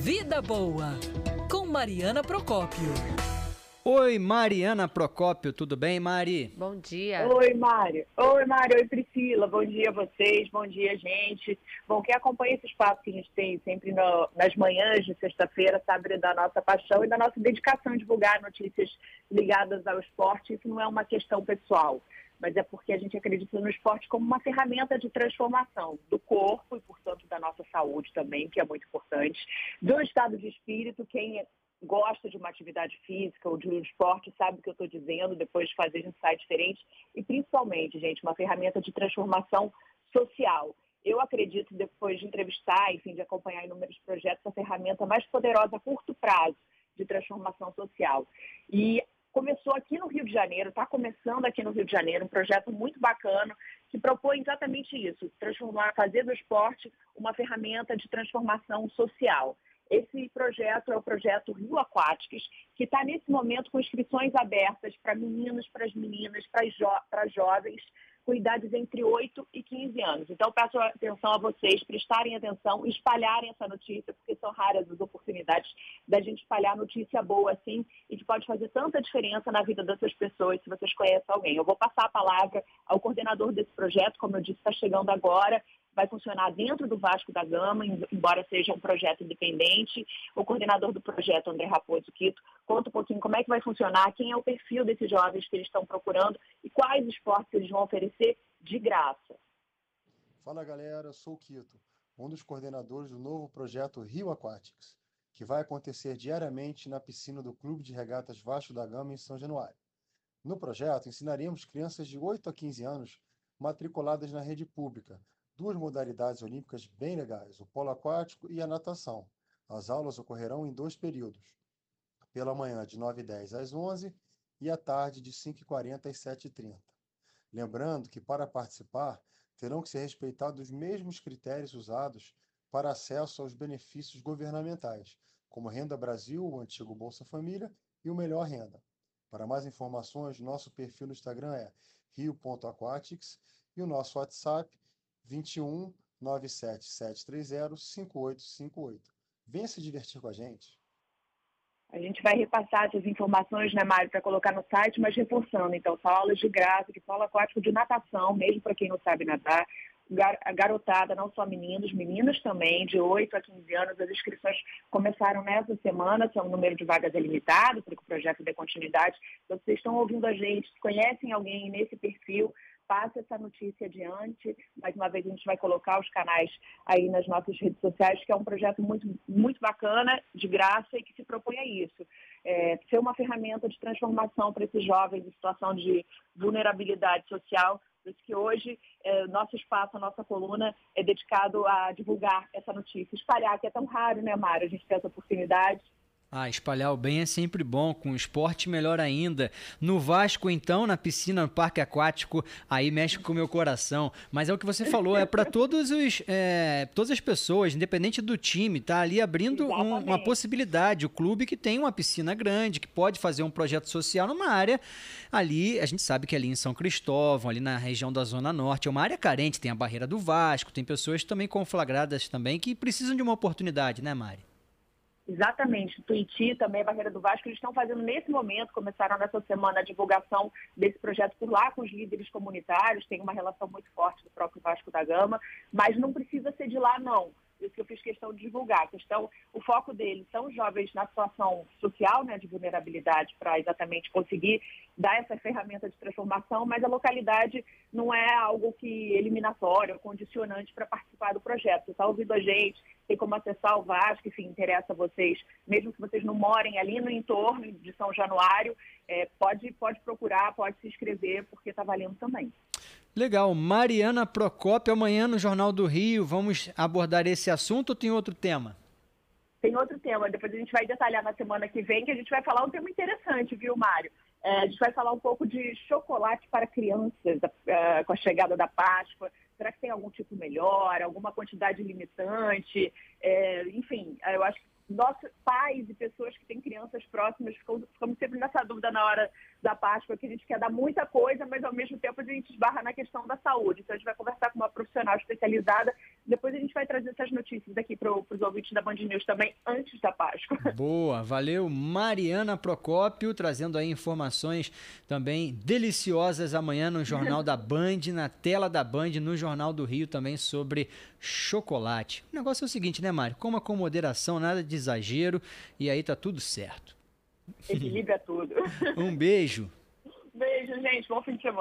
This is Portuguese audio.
Vida Boa, com Mariana Procópio. Oi, Mariana Procópio, tudo bem, Mari? Bom dia. Oi, Mário. Oi, Mário. Oi, Priscila. Bom dia a vocês. Bom dia, gente. Bom, quem acompanha esse espaço que a gente tem sempre no, nas manhãs de sexta-feira sabe da nossa paixão e da nossa dedicação em divulgar notícias ligadas ao esporte. Isso não é uma questão pessoal, mas é porque a gente acredita no esporte como uma ferramenta de transformação do corpo e, portanto, da nossa saúde também, que é muito importante, do estado de espírito. Quem gosta de uma atividade física ou de um esporte sabe o que eu estou dizendo, depois de fazer gente sai diferente. E principalmente, gente, uma ferramenta de transformação social. Eu acredito, depois de entrevistar, enfim, de acompanhar inúmeros projetos, a ferramenta mais poderosa a curto prazo de transformação social. E começou aqui no Rio de Janeiro, está começando aqui no Rio de Janeiro, um projeto muito bacana que propõe exatamente isso, transformar, fazer do esporte uma ferramenta de transformação social. Esse projeto é o projeto Rio Aquáticos, que está nesse momento com inscrições abertas para meninos, para as meninas, para jo jovens com idades entre 8 e 15 anos. Então, peço atenção a vocês, prestarem atenção, espalharem essa notícia, porque são raras as oportunidades da gente espalhar notícia boa assim e que pode fazer tanta diferença na vida dessas pessoas se vocês conhecem alguém. Eu vou passar a palavra ao coordenador desse projeto, como eu disse, está chegando agora, vai funcionar dentro do Vasco da Gama, embora seja um projeto independente. O coordenador do projeto, André Raposo Quito, conta um pouquinho como é que vai funcionar, quem é o perfil desses jovens que eles estão procurando e quais esportes eles vão oferecer de graça. Fala galera, sou o Quito, um dos coordenadores do novo projeto Rio Aquatics, que vai acontecer diariamente na piscina do Clube de Regatas Vasco da Gama em São Januário. No projeto, ensinaremos crianças de 8 a 15 anos matriculadas na rede pública duas modalidades olímpicas bem legais, o polo aquático e a natação. As aulas ocorrerão em dois períodos, pela manhã de 9h10 às 11 e à tarde de 5h40 às 7h30. Lembrando que para participar terão que ser respeitados os mesmos critérios usados para acesso aos benefícios governamentais, como Renda Brasil, o antigo Bolsa Família e o Melhor Renda. Para mais informações, nosso perfil no Instagram é rio.aquatics e o nosso WhatsApp 21 97730 5858. Venha se divertir com a gente. A gente vai repassar essas informações, né, Mário, para colocar no site, mas reforçando. Então, são aulas de graça, de polo aquático de natação, mesmo para quem não sabe nadar. A garotada, não só meninos, meninas também, de 8 a 15 anos. As inscrições começaram nessa semana, são um número de vagas é limitado, porque o projeto dê continuidade. Então, vocês estão ouvindo a gente, conhecem alguém nesse perfil, passe essa notícia adiante. Mais uma vez a gente vai colocar os canais aí nas nossas redes sociais, que é um projeto muito, muito bacana, de graça e que se propõe a isso. É, ser uma ferramenta de transformação para esses jovens em situação de vulnerabilidade social. Por isso que hoje é, nosso espaço, a nossa coluna é dedicado a divulgar essa notícia, espalhar, que é tão raro, né, Mário, a gente ter essa oportunidade. Ah, espalhar o bem é sempre bom, com esporte melhor ainda. No Vasco, então, na piscina, no parque aquático, aí mexe com o meu coração. Mas é o que você falou, é para todos os, é, todas as pessoas, independente do time, tá ali abrindo um, uma possibilidade. O clube que tem uma piscina grande, que pode fazer um projeto social numa área ali, a gente sabe que ali em São Cristóvão, ali na região da Zona Norte, é uma área carente, tem a barreira do Vasco, tem pessoas também conflagradas também que precisam de uma oportunidade, né, Mari? Exatamente. Tuiti, também a Barreira do Vasco, eles estão fazendo nesse momento, começaram nessa semana a divulgação desse projeto por lá com os líderes comunitários, tem uma relação muito forte do próprio Vasco da Gama, mas não precisa ser de lá, não. Isso que eu fiz questão de divulgar. A questão, o foco deles são jovens na situação social, né, de vulnerabilidade, para exatamente conseguir dar essa ferramenta de transformação, mas a localidade não é algo que eliminatório, condicionante para participar do projeto. Você está ouvindo a gente, tem como acessar o Vasco, enfim, interessa a vocês, mesmo que vocês não morem ali no entorno de São Januário, é, pode, pode procurar, pode se inscrever, porque está valendo também. Legal. Mariana Procópio, amanhã no Jornal do Rio, vamos abordar esse assunto ou tem outro tema? Tem outro tema, depois a gente vai detalhar na semana que vem, que a gente vai falar um tema interessante, viu, Mário? É, a gente vai falar um pouco de chocolate para crianças, uh, com a chegada da Páscoa. Será que tem algum tipo melhor, alguma quantidade limitante? É, enfim, eu acho que nossos pais e pessoas que têm crianças próximas ficam, ficamos sempre nessa dúvida na hora da Páscoa, que a gente quer dar muita coisa, mas ao mesmo tempo a gente esbarra na questão da saúde. Então a gente vai conversar com uma profissional especializada, depois a gente vai trazer essas notícias aqui para os ouvintes da Band News também, antes da Páscoa. Boa, valeu Mariana Procópio, trazendo aí informações também deliciosas amanhã no Jornal da Band, na tela da Band, no Jornal do Rio também sobre chocolate. O negócio é o seguinte, né, Mário? Coma com moderação, nada de exagero, e aí tá tudo certo. Equilíbrio é tudo. Um beijo. Beijo, gente. Bom fim de semana.